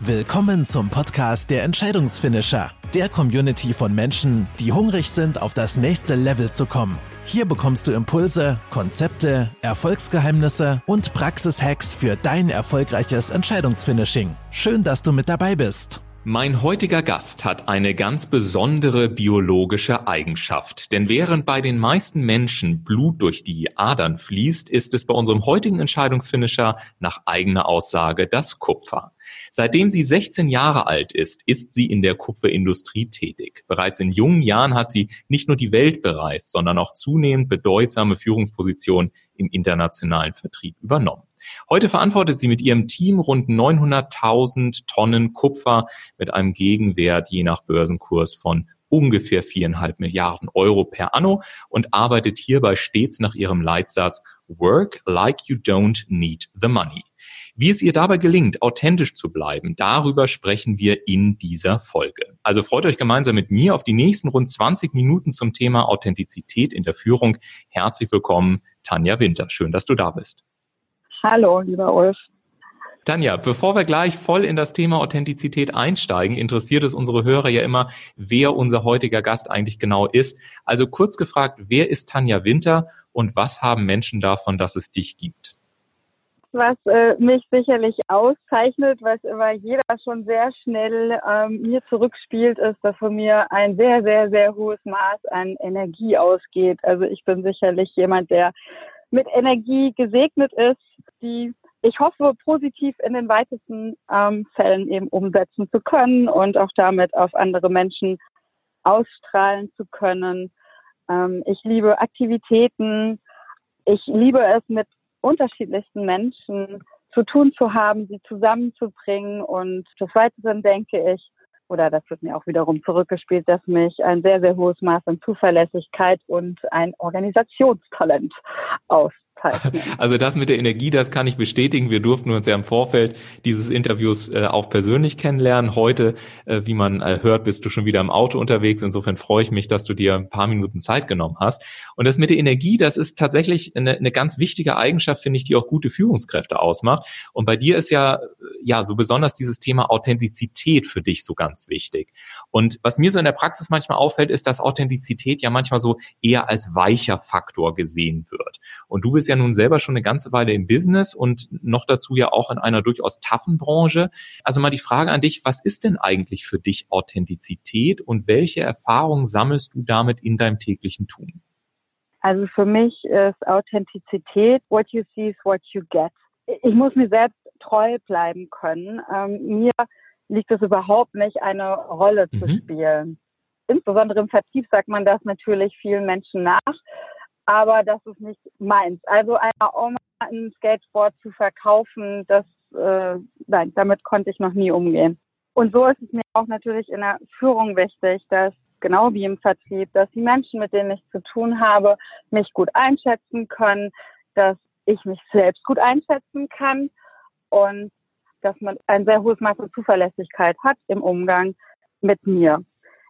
Willkommen zum Podcast der Entscheidungsfinisher, der Community von Menschen, die hungrig sind, auf das nächste Level zu kommen. Hier bekommst du Impulse, Konzepte, Erfolgsgeheimnisse und Praxishacks für dein erfolgreiches Entscheidungsfinishing. Schön, dass du mit dabei bist. Mein heutiger Gast hat eine ganz besondere biologische Eigenschaft. Denn während bei den meisten Menschen Blut durch die Adern fließt, ist es bei unserem heutigen Entscheidungsfinisher nach eigener Aussage das Kupfer. Seitdem sie 16 Jahre alt ist, ist sie in der Kupferindustrie tätig. Bereits in jungen Jahren hat sie nicht nur die Welt bereist, sondern auch zunehmend bedeutsame Führungspositionen im internationalen Vertrieb übernommen. Heute verantwortet sie mit ihrem Team rund 900.000 Tonnen Kupfer mit einem Gegenwert je nach Börsenkurs von ungefähr viereinhalb Milliarden Euro per anno und arbeitet hierbei stets nach ihrem Leitsatz Work like you don't need the money. Wie es ihr dabei gelingt, authentisch zu bleiben, darüber sprechen wir in dieser Folge. Also freut euch gemeinsam mit mir auf die nächsten rund 20 Minuten zum Thema Authentizität in der Führung. Herzlich willkommen, Tanja Winter. Schön, dass du da bist. Hallo, lieber Ulf. Tanja, bevor wir gleich voll in das Thema Authentizität einsteigen, interessiert es unsere Hörer ja immer, wer unser heutiger Gast eigentlich genau ist. Also kurz gefragt, wer ist Tanja Winter und was haben Menschen davon, dass es dich gibt? Was äh, mich sicherlich auszeichnet, was immer jeder schon sehr schnell ähm, mir zurückspielt, ist, dass von mir ein sehr, sehr, sehr hohes Maß an Energie ausgeht. Also ich bin sicherlich jemand, der mit Energie gesegnet ist, die ich hoffe, positiv in den weitesten ähm, Fällen eben umsetzen zu können und auch damit auf andere Menschen ausstrahlen zu können. Ähm, ich liebe Aktivitäten. Ich liebe es, mit unterschiedlichsten Menschen zu tun zu haben, sie zusammenzubringen. Und des Weiteren denke ich, oder das wird mir auch wiederum zurückgespielt, dass mich ein sehr, sehr hohes Maß an Zuverlässigkeit und ein Organisationstalent aus Also das mit der Energie, das kann ich bestätigen. Wir durften uns ja im Vorfeld dieses Interviews äh, auch persönlich kennenlernen. Heute, äh, wie man äh, hört, bist du schon wieder im Auto unterwegs. Insofern freue ich mich, dass du dir ein paar Minuten Zeit genommen hast. Und das mit der Energie, das ist tatsächlich eine, eine ganz wichtige Eigenschaft, finde ich, die auch gute Führungskräfte ausmacht. Und bei dir ist ja, ja, so besonders dieses Thema Authentizität für dich so ganz wichtig. Und was mir so in der Praxis manchmal auffällt, ist, dass Authentizität ja manchmal so eher als weicher Faktor gesehen wird. Und du bist ja nun selber schon eine ganze Weile im Business und noch dazu ja auch in einer durchaus taffen Branche. Also mal die Frage an dich, was ist denn eigentlich für dich Authentizität und welche Erfahrungen sammelst du damit in deinem täglichen Tun? Also für mich ist Authentizität, what you see is what you get. Ich muss mir selbst treu bleiben können. Ähm, mir liegt es überhaupt nicht, eine Rolle mhm. zu spielen. Insbesondere im Vertrieb sagt man das natürlich vielen Menschen nach aber das ist nicht meins. Also einer Oma ein Skateboard zu verkaufen, das äh, nein, damit konnte ich noch nie umgehen. Und so ist es mir auch natürlich in der Führung wichtig, dass genau wie im Vertrieb, dass die Menschen, mit denen ich zu tun habe, mich gut einschätzen können, dass ich mich selbst gut einschätzen kann und dass man ein sehr hohes Maß an Zuverlässigkeit hat im Umgang mit mir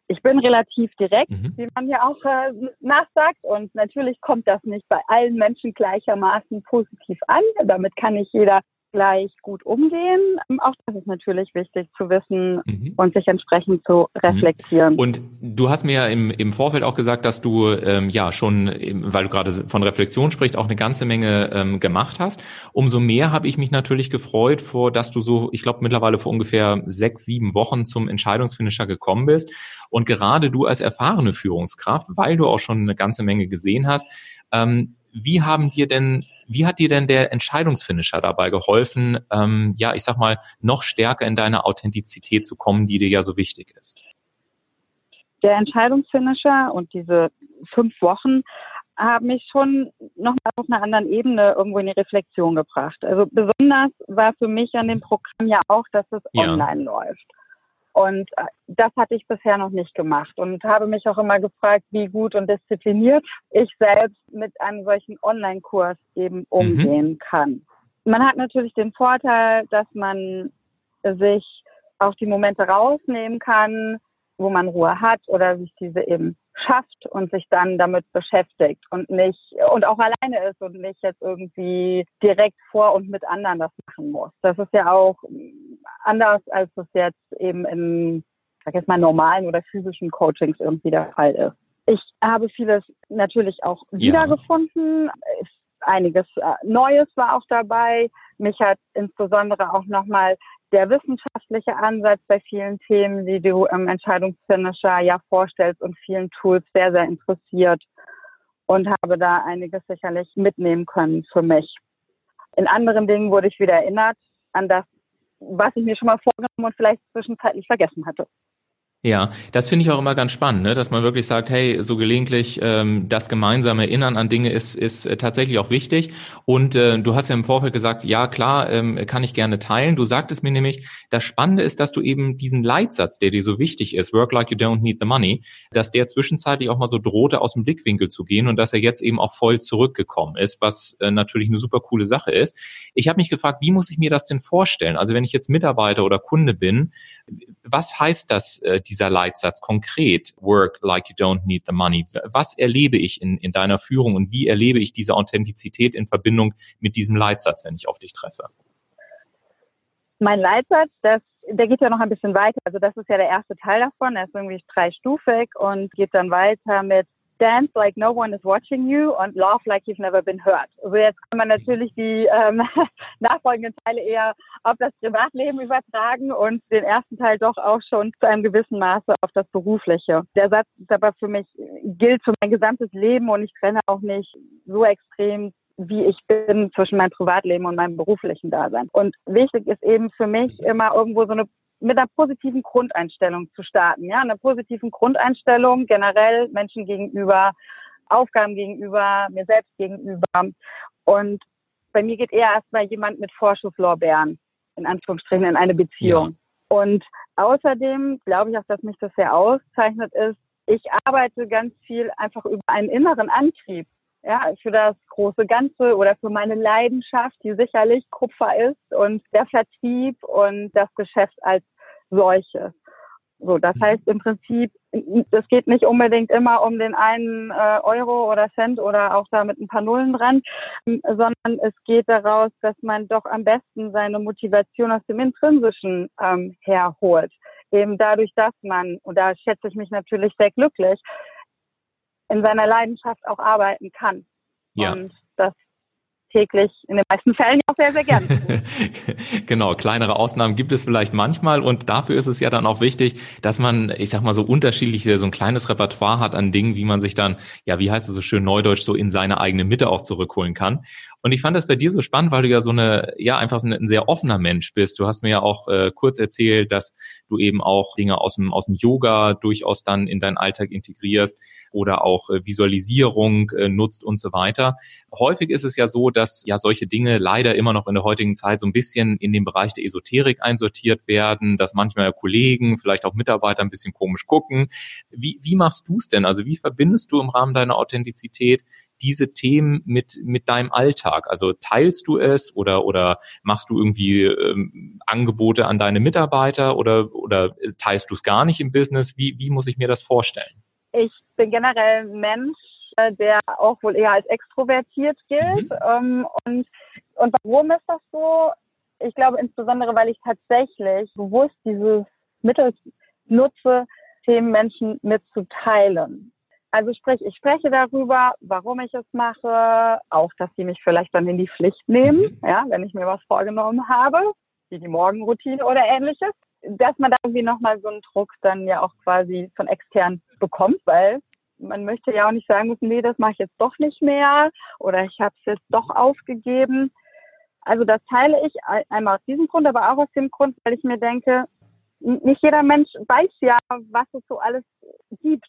ich bin relativ direkt, mhm. wie man ja auch äh, nachsagt. Und natürlich kommt das nicht bei allen Menschen gleichermaßen positiv an. Damit kann nicht jeder gleich gut umgehen. Auch das ist natürlich wichtig zu wissen mhm. und sich entsprechend zu reflektieren. Mhm. Und du hast mir ja im, im Vorfeld auch gesagt, dass du ähm, ja schon, weil du gerade von Reflexion sprichst, auch eine ganze Menge ähm, gemacht hast. Umso mehr habe ich mich natürlich gefreut, vor, dass du so, ich glaube mittlerweile vor ungefähr sechs, sieben Wochen zum Entscheidungsfinisher gekommen bist. Und gerade du als erfahrene Führungskraft, weil du auch schon eine ganze Menge gesehen hast, ähm, wie haben dir denn wie hat dir denn der Entscheidungsfinisher dabei geholfen, ähm, ja, ich sag mal, noch stärker in deine Authentizität zu kommen, die dir ja so wichtig ist? Der Entscheidungsfinisher und diese fünf Wochen haben mich schon nochmal auf einer anderen Ebene irgendwo in die Reflexion gebracht. Also besonders war für mich an dem Programm ja auch, dass es ja. online läuft. Und äh, das hatte ich bisher noch nicht gemacht und habe mich auch immer gefragt, wie gut und diszipliniert ich selbst mit einem solchen Online-Kurs eben mhm. umgehen mhm. kann. Man hat natürlich den Vorteil, dass man sich auch die Momente rausnehmen kann, wo man Ruhe hat oder sich diese eben schafft und sich dann damit beschäftigt und nicht und auch alleine ist und nicht jetzt irgendwie direkt vor und mit anderen das machen muss. Das ist ja auch anders als es jetzt eben in, sag jetzt mal, normalen oder physischen Coachings irgendwie der Fall ist. Ich habe vieles natürlich auch wiedergefunden. Ja. Einiges äh, Neues war auch dabei. Mich hat insbesondere auch nochmal der wissenschaftliche Ansatz bei vielen Themen, die du im Entscheidungsfinisher ja vorstellst und vielen Tools sehr, sehr interessiert und habe da einiges sicherlich mitnehmen können für mich. In anderen Dingen wurde ich wieder erinnert an das, was ich mir schon mal vorgenommen und vielleicht zwischenzeitlich vergessen hatte. Ja, das finde ich auch immer ganz spannend, ne? dass man wirklich sagt, hey, so gelegentlich ähm, das gemeinsame Erinnern an Dinge ist, ist äh, tatsächlich auch wichtig. Und äh, du hast ja im Vorfeld gesagt, ja klar, ähm, kann ich gerne teilen. Du sagtest mir nämlich, das Spannende ist, dass du eben diesen Leitsatz, der dir so wichtig ist, work like you don't need the money, dass der zwischenzeitlich auch mal so drohte, aus dem Blickwinkel zu gehen und dass er jetzt eben auch voll zurückgekommen ist, was äh, natürlich eine super coole Sache ist. Ich habe mich gefragt, wie muss ich mir das denn vorstellen? Also wenn ich jetzt Mitarbeiter oder Kunde bin, was heißt das, äh, dieser Leitsatz konkret? Work like you don't need the money. Was erlebe ich in, in deiner Führung und wie erlebe ich diese Authentizität in Verbindung mit diesem Leitsatz, wenn ich auf dich treffe? Mein Leitsatz, das, der geht ja noch ein bisschen weiter. Also das ist ja der erste Teil davon. Er ist irgendwie dreistufig und geht dann weiter mit Dance like no one is watching you und Laugh like you've never been hurt. Also jetzt kann man natürlich die ähm, nachfolgenden Teile eher auf das Privatleben übertragen und den ersten Teil doch auch schon zu einem gewissen Maße auf das Berufliche. Der Satz ist aber für mich gilt für mein gesamtes Leben und ich trenne auch nicht so extrem wie ich bin zwischen meinem Privatleben und meinem beruflichen Dasein. Und wichtig ist eben für mich immer irgendwo so eine mit einer positiven Grundeinstellung zu starten. Ja, einer positiven Grundeinstellung generell Menschen gegenüber, Aufgaben gegenüber, mir selbst gegenüber. Und bei mir geht eher erstmal jemand mit Vorschusslorbeeren, in Anführungsstrichen, in eine Beziehung. Ja. Und außerdem glaube ich auch, dass mich das sehr auszeichnet ist, ich arbeite ganz viel einfach über einen inneren Antrieb ja, für das große Ganze oder für meine Leidenschaft, die sicherlich Kupfer ist und der Vertrieb und das Geschäft als solches. So, das mhm. heißt im Prinzip, es geht nicht unbedingt immer um den einen äh, Euro oder Cent oder auch da mit ein paar Nullen dran, sondern es geht daraus, dass man doch am besten seine Motivation aus dem Intrinsischen ähm, herholt. Eben dadurch, dass man, und da schätze ich mich natürlich sehr glücklich, in seiner Leidenschaft auch arbeiten kann. Ja. Und das täglich in den meisten Fällen auch sehr, sehr gerne. genau, kleinere Ausnahmen gibt es vielleicht manchmal und dafür ist es ja dann auch wichtig, dass man, ich sag mal, so unterschiedliche, so ein kleines Repertoire hat an Dingen, wie man sich dann, ja, wie heißt es so schön neudeutsch, so in seine eigene Mitte auch zurückholen kann. Und ich fand das bei dir so spannend, weil du ja so eine, ja, einfach ein, sehr offener Mensch bist. Du hast mir ja auch äh, kurz erzählt, dass du eben auch Dinge aus dem, aus dem Yoga durchaus dann in deinen Alltag integrierst oder auch äh, Visualisierung äh, nutzt und so weiter. Häufig ist es ja so, dass ja solche Dinge leider immer noch in der heutigen Zeit so ein bisschen in den Bereich der Esoterik einsortiert werden, dass manchmal Kollegen, vielleicht auch Mitarbeiter ein bisschen komisch gucken. Wie, wie machst du es denn? Also wie verbindest du im Rahmen deiner Authentizität diese Themen mit, mit deinem Alltag? Also teilst du es oder, oder machst du irgendwie ähm, Angebote an deine Mitarbeiter oder, oder teilst du es gar nicht im Business? Wie, wie muss ich mir das vorstellen? Ich bin generell ein Mensch, äh, der auch wohl eher als extrovertiert gilt. Mhm. Ähm, und, und warum ist das so? Ich glaube insbesondere, weil ich tatsächlich bewusst dieses Mittel nutze, Themen Menschen mitzuteilen. Also sprich, ich spreche darüber, warum ich es mache, auch, dass sie mich vielleicht dann in die Pflicht nehmen, mhm. ja, wenn ich mir was vorgenommen habe, wie die Morgenroutine oder ähnliches, dass man da irgendwie nochmal so einen Druck dann ja auch quasi von extern bekommt, weil man möchte ja auch nicht sagen müssen, nee, das mache ich jetzt doch nicht mehr oder ich habe es jetzt doch aufgegeben. Also das teile ich einmal aus diesem Grund, aber auch aus dem Grund, weil ich mir denke, nicht jeder Mensch weiß ja, was es so alles gibt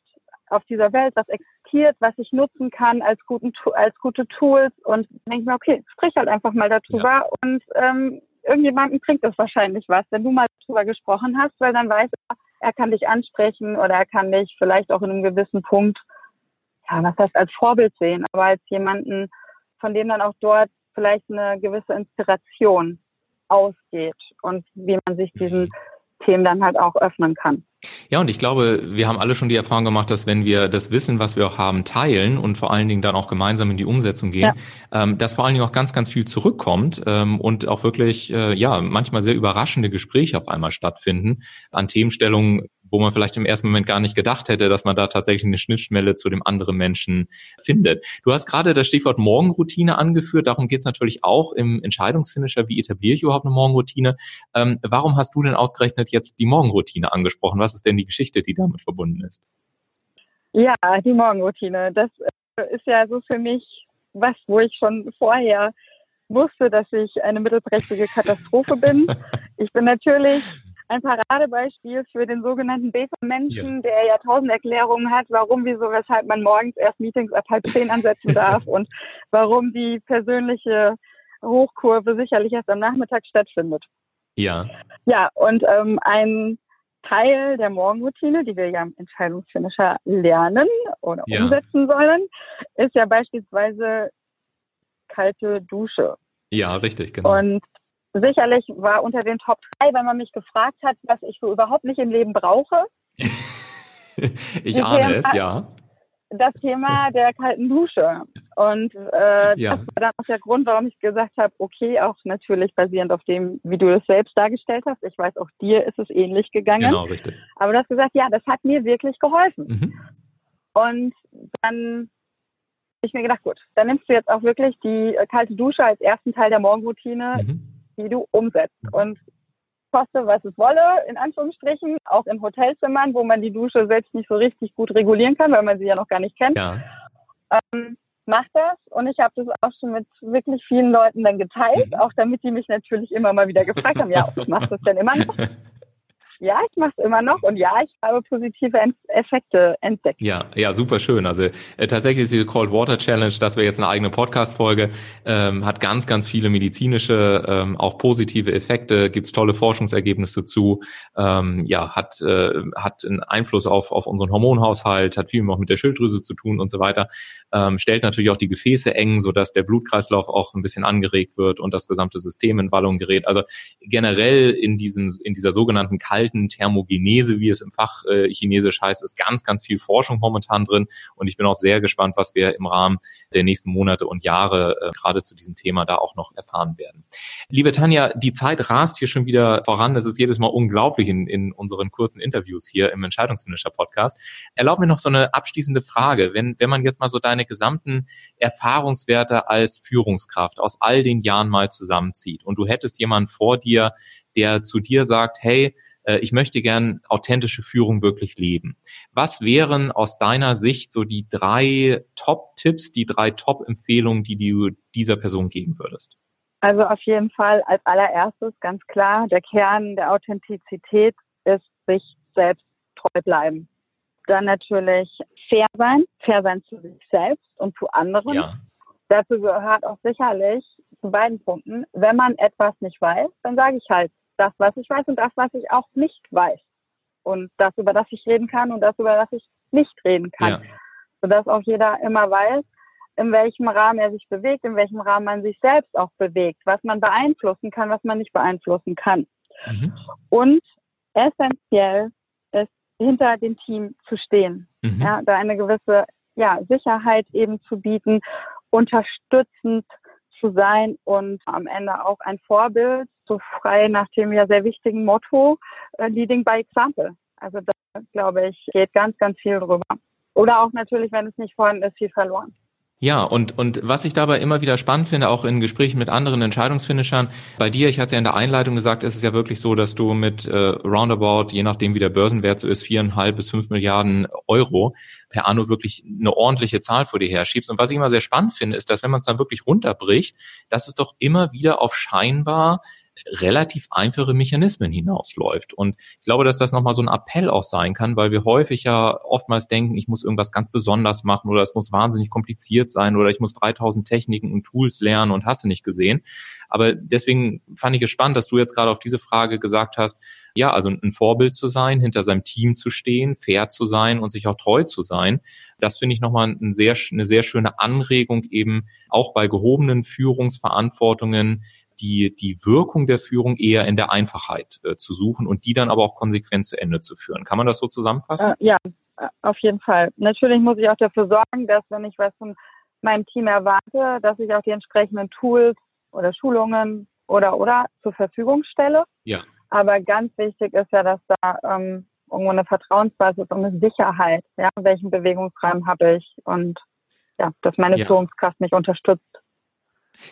auf dieser Welt, was existiert, was ich nutzen kann als, guten, als gute Tools und denke mir, okay, sprich halt einfach mal darüber ja. und ähm, irgendjemandem bringt das wahrscheinlich was, wenn du mal darüber gesprochen hast, weil dann weiß er, er kann dich ansprechen oder er kann dich vielleicht auch in einem gewissen Punkt, ja, was heißt als Vorbild sehen, aber als jemanden, von dem dann auch dort vielleicht eine gewisse Inspiration ausgeht und wie man sich diesen System dann halt auch öffnen kann. Ja, und ich glaube, wir haben alle schon die Erfahrung gemacht, dass wenn wir das Wissen, was wir auch haben, teilen und vor allen Dingen dann auch gemeinsam in die Umsetzung gehen, ja. ähm, dass vor allen Dingen auch ganz, ganz viel zurückkommt ähm, und auch wirklich, äh, ja, manchmal sehr überraschende Gespräche auf einmal stattfinden an Themenstellungen, wo man vielleicht im ersten Moment gar nicht gedacht hätte, dass man da tatsächlich eine Schnittstelle zu dem anderen Menschen findet. Du hast gerade das Stichwort Morgenroutine angeführt. Darum geht es natürlich auch im Entscheidungsfinisher. Wie etabliere ich überhaupt eine Morgenroutine? Ähm, warum hast du denn ausgerechnet jetzt die Morgenroutine angesprochen? Was ist denn die Geschichte, die damit verbunden ist? Ja, die Morgenroutine. Das äh, ist ja so für mich was, wo ich schon vorher wusste, dass ich eine mittelprächtige Katastrophe bin. Ich bin natürlich ein Paradebeispiel für den sogenannten Beta-Menschen, ja. der ja tausend Erklärungen hat, warum, wieso, weshalb man morgens erst Meetings ab halb zehn ansetzen darf und warum die persönliche Hochkurve sicherlich erst am Nachmittag stattfindet. Ja. Ja, und ähm, ein Teil der Morgenroutine, die wir ja im Entscheidungsfinisher lernen oder ja. umsetzen sollen, ist ja beispielsweise kalte Dusche. Ja, richtig, genau. Und sicherlich war unter den Top 3, wenn man mich gefragt hat, was ich so überhaupt nicht im Leben brauche. ich ahne Thema, es, ja. Das Thema der kalten Dusche. Und äh, ja. das war dann auch der Grund, warum ich gesagt habe, okay, auch natürlich basierend auf dem, wie du es selbst dargestellt hast. Ich weiß, auch dir ist es ähnlich gegangen. Genau, richtig. Aber du hast gesagt, ja, das hat mir wirklich geholfen. Mhm. Und dann habe ich mir gedacht, gut, dann nimmst du jetzt auch wirklich die äh, kalte Dusche als ersten Teil der Morgenroutine. Mhm die du umsetzt. Und koste, was es wolle, in Anführungsstrichen, auch in Hotelzimmern, wo man die Dusche selbst nicht so richtig gut regulieren kann, weil man sie ja noch gar nicht kennt. Ja. Ähm, mach das und ich habe das auch schon mit wirklich vielen Leuten dann geteilt, mhm. auch damit die mich natürlich immer mal wieder gefragt haben, ja, ich mache das denn immer noch? Ja, ich mache es immer noch und ja, ich habe positive Effekte entdeckt. Ja, ja, super schön. Also äh, tatsächlich ist die Cold Water Challenge, das wäre jetzt eine eigene Podcast-Folge, ähm, hat ganz, ganz viele medizinische, ähm, auch positive Effekte, gibt's tolle Forschungsergebnisse zu, ähm, ja, hat, äh, hat einen Einfluss auf, auf unseren Hormonhaushalt, hat viel auch mit der Schilddrüse zu tun und so weiter, ähm, stellt natürlich auch die Gefäße eng, sodass der Blutkreislauf auch ein bisschen angeregt wird und das gesamte System in Wallung gerät. Also generell in diesem, in dieser sogenannten kalten alten Thermogenese, wie es im Fach äh, Chinesisch heißt, ist ganz, ganz viel Forschung momentan drin. Und ich bin auch sehr gespannt, was wir im Rahmen der nächsten Monate und Jahre äh, gerade zu diesem Thema da auch noch erfahren werden. Liebe Tanja, die Zeit rast hier schon wieder voran. Es ist jedes Mal unglaublich in, in unseren kurzen Interviews hier im Entscheidungsfinisher Podcast. Erlaub mir noch so eine abschließende Frage. Wenn, wenn man jetzt mal so deine gesamten Erfahrungswerte als Führungskraft aus all den Jahren mal zusammenzieht und du hättest jemanden vor dir, der zu dir sagt, hey, äh, ich möchte gern authentische Führung wirklich leben. Was wären aus deiner Sicht so die drei Top-Tipps, die drei Top-Empfehlungen, die du dieser Person geben würdest? Also auf jeden Fall als allererstes ganz klar, der Kern der Authentizität ist sich selbst treu bleiben. Dann natürlich fair sein, fair sein zu sich selbst und zu anderen. Ja. Dazu gehört auch sicherlich zu beiden Punkten, wenn man etwas nicht weiß, dann sage ich halt, das, was ich weiß und das, was ich auch nicht weiß. Und das, über das ich reden kann und das, über das ich nicht reden kann. Ja. Sodass auch jeder immer weiß, in welchem Rahmen er sich bewegt, in welchem Rahmen man sich selbst auch bewegt, was man beeinflussen kann, was man nicht beeinflussen kann. Mhm. Und essentiell ist, hinter dem Team zu stehen, mhm. ja, da eine gewisse ja, Sicherheit eben zu bieten, unterstützend zu sein und am Ende auch ein Vorbild, so frei nach dem ja sehr wichtigen Motto, äh, Leading by Example. Also da, glaube ich, geht ganz, ganz viel drüber. Oder auch natürlich, wenn es nicht vorhanden ist, viel verloren. Ja, und, und was ich dabei immer wieder spannend finde, auch in Gesprächen mit anderen Entscheidungsfinishern, bei dir, ich hatte es ja in der Einleitung gesagt, ist es ja wirklich so, dass du mit äh, roundabout, je nachdem wie der Börsenwert so ist, viereinhalb bis fünf Milliarden Euro per Anno wirklich eine ordentliche Zahl vor dir herschiebst. Und was ich immer sehr spannend finde, ist, dass wenn man es dann wirklich runterbricht, dass es doch immer wieder auf scheinbar relativ einfache Mechanismen hinausläuft. Und ich glaube, dass das nochmal so ein Appell auch sein kann, weil wir häufig ja oftmals denken, ich muss irgendwas ganz besonders machen oder es muss wahnsinnig kompliziert sein oder ich muss 3000 Techniken und Tools lernen und hast du nicht gesehen. Aber deswegen fand ich es spannend, dass du jetzt gerade auf diese Frage gesagt hast, ja, also ein Vorbild zu sein, hinter seinem Team zu stehen, fair zu sein und sich auch treu zu sein. Das finde ich nochmal ein sehr, eine sehr schöne Anregung eben auch bei gehobenen Führungsverantwortungen die, die Wirkung der Führung eher in der Einfachheit äh, zu suchen und die dann aber auch konsequent zu Ende zu führen. Kann man das so zusammenfassen? Äh, ja, auf jeden Fall. Natürlich muss ich auch dafür sorgen, dass wenn ich was von meinem Team erwarte, dass ich auch die entsprechenden Tools oder Schulungen oder oder zur Verfügung stelle. Ja. Aber ganz wichtig ist ja, dass da ähm, irgendwo eine Vertrauensbasis und eine Sicherheit, ja, welchen Bewegungsrahmen habe ich und ja, dass meine ja. Führungskraft mich unterstützt.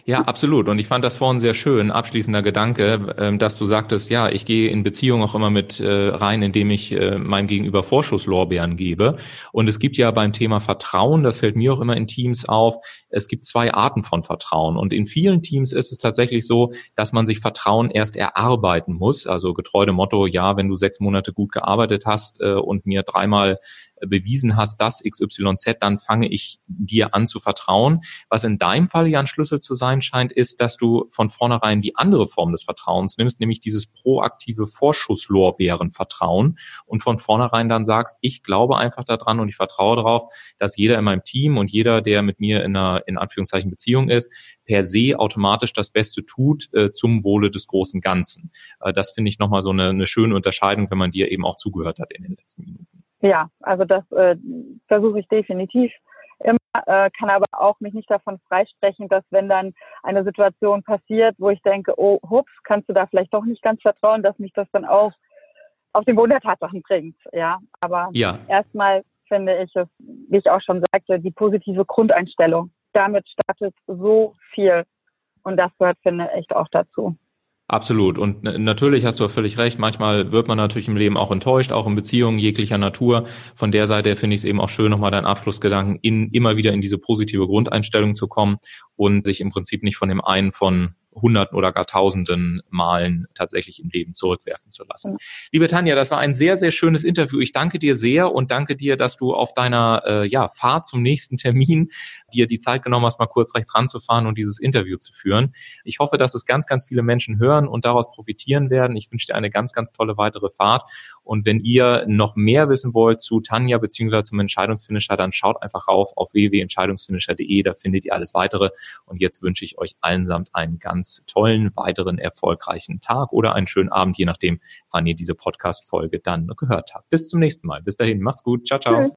Ja, absolut. Und ich fand das vorhin sehr schön, abschließender Gedanke, ähm, dass du sagtest, ja, ich gehe in Beziehung auch immer mit äh, rein, indem ich äh, meinem Gegenüber Vorschusslorbeeren gebe. Und es gibt ja beim Thema Vertrauen, das fällt mir auch immer in Teams auf, es gibt zwei Arten von Vertrauen. Und in vielen Teams ist es tatsächlich so, dass man sich Vertrauen erst erarbeiten muss. Also getreu dem Motto, ja, wenn du sechs Monate gut gearbeitet hast äh, und mir dreimal bewiesen hast, dass XYZ, dann fange ich dir an zu vertrauen. Was in deinem Fall ja ein Schlüssel zu sein scheint, ist, dass du von vornherein die andere Form des Vertrauens nimmst, nämlich dieses proaktive Vorschusslorbeerenvertrauen und von vornherein dann sagst, ich glaube einfach daran und ich vertraue darauf, dass jeder in meinem Team und jeder, der mit mir in einer, in Anführungszeichen, Beziehung ist, per se automatisch das Beste tut äh, zum Wohle des großen Ganzen. Äh, das finde ich nochmal so eine, eine schöne Unterscheidung, wenn man dir eben auch zugehört hat in den letzten Minuten. Ja, also das äh, versuche ich definitiv immer, äh, kann aber auch mich nicht davon freisprechen, dass wenn dann eine Situation passiert, wo ich denke, oh, hups, kannst du da vielleicht doch nicht ganz vertrauen, dass mich das dann auch auf den Boden der Tatsachen bringt. Ja, aber ja. erstmal finde ich es, wie ich auch schon sagte, die positive Grundeinstellung. Damit startet so viel. Und das gehört, finde ich, echt auch dazu. Absolut. Und natürlich hast du völlig recht. Manchmal wird man natürlich im Leben auch enttäuscht, auch in Beziehungen jeglicher Natur. Von der Seite finde ich es eben auch schön, nochmal deinen Abschlussgedanken in, immer wieder in diese positive Grundeinstellung zu kommen und sich im Prinzip nicht von dem einen von Hunderten oder gar Tausenden Malen tatsächlich im Leben zurückwerfen zu lassen. Liebe Tanja, das war ein sehr, sehr schönes Interview. Ich danke dir sehr und danke dir, dass du auf deiner äh, ja, Fahrt zum nächsten Termin dir die Zeit genommen hast, mal kurz rechts ranzufahren und dieses Interview zu führen. Ich hoffe, dass es ganz, ganz viele Menschen hören und daraus profitieren werden. Ich wünsche dir eine ganz, ganz tolle weitere Fahrt. Und wenn ihr noch mehr wissen wollt zu Tanja bzw. zum Entscheidungsfinisher, dann schaut einfach rauf auf www.entscheidungsfinisher.de. Da findet ihr alles weitere. Und jetzt wünsche ich euch allensamt einen ganz ganz tollen, weiteren, erfolgreichen Tag oder einen schönen Abend, je nachdem, wann ihr diese Podcast-Folge dann gehört habt. Bis zum nächsten Mal. Bis dahin, macht's gut. Ciao, ciao.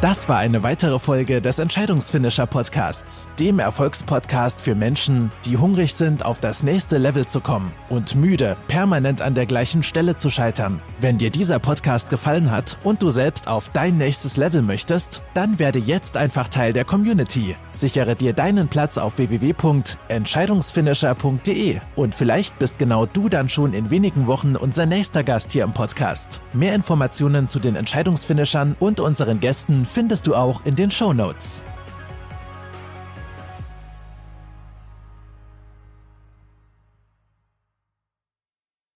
Das war eine weitere Folge des Entscheidungsfinisher Podcasts, dem Erfolgspodcast für Menschen, die hungrig sind, auf das nächste Level zu kommen und müde, permanent an der gleichen Stelle zu scheitern. Wenn dir dieser Podcast gefallen hat und du selbst auf dein nächstes Level möchtest, dann werde jetzt einfach Teil der Community. Sichere dir deinen Platz auf www.entscheidungsfinisher.de und vielleicht bist genau du dann schon in wenigen Wochen unser nächster Gast hier im Podcast. Mehr Informationen zu den Entscheidungsfinishern und unseren Gästen findest du auch in den Show Notes.